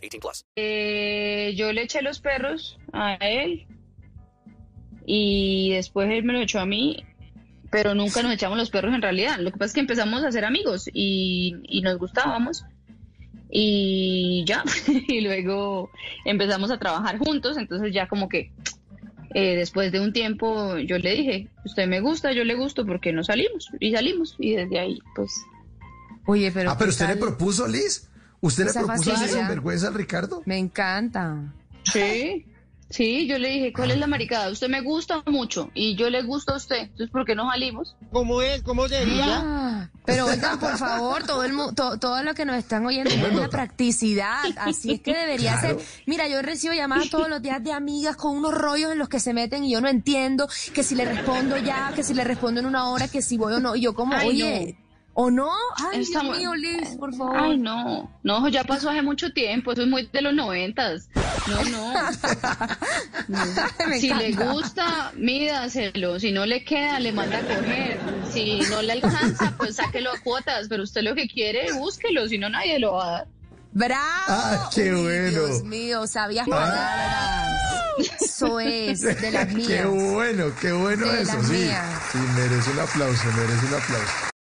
18 plus. Eh, yo le eché los perros a él y después él me lo echó a mí, pero nunca nos echamos los perros en realidad. Lo que pasa es que empezamos a ser amigos y, y nos gustábamos y ya, y luego empezamos a trabajar juntos, entonces ya como que eh, después de un tiempo yo le dije, usted me gusta, yo le gusto, porque no salimos? Y salimos, y desde ahí, pues... Oye, pero... Ah, pero ¿qué usted le propuso, Liz. ¿Usted le esa propuso facilidad? sinvergüenza al Ricardo? Me encanta. Sí, sí, yo le dije, ¿cuál es la maricada? Usted me gusta mucho, y yo le gusto a usted, entonces ¿por qué no salimos? ¿Cómo es? ¿Cómo sería? Ah, pero oigan, por favor, todo el mu- to- todo lo que nos están oyendo es la practicidad. Así es que debería Claro. ser. Mira, yo recibo llamadas todos los días de amigas con unos rollos en los que se meten y yo no entiendo que si le respondo ya, que si le respondo en una hora, que si voy o no. Y yo como, Ay, oye, ¿o no? Ay, Estamos- Dios mío, Liz, por favor. Ay, no, no, ya pasó hace mucho tiempo, eso es muy de los noventas. No, no. Si le gusta, mídaselo. Si no le queda, le manda a coger. Si no le alcanza, pues sáquelo a cuotas. Pero usted lo que quiere, búsquelo. Si no, nadie lo va a dar. ¡Bravo! Ah, qué Uy, bueno. Dios mío, sabias palabras. Eso es, de las mías. Qué bueno, qué bueno De eso, las sí. mías. Sí, merece un aplauso, merece un aplauso.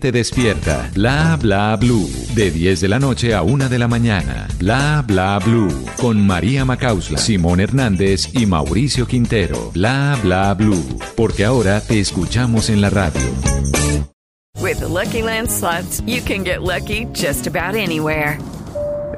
gente despierta. Bla Bla Blue, de 10 de la noche a 1 de la mañana. Bla Bla Blue, con María Macausla, Simón Hernández y Mauricio Quintero. Bla Bla Blue, porque ahora te escuchamos en la radio. With the Lucky Land slots, you can get lucky just about anywhere.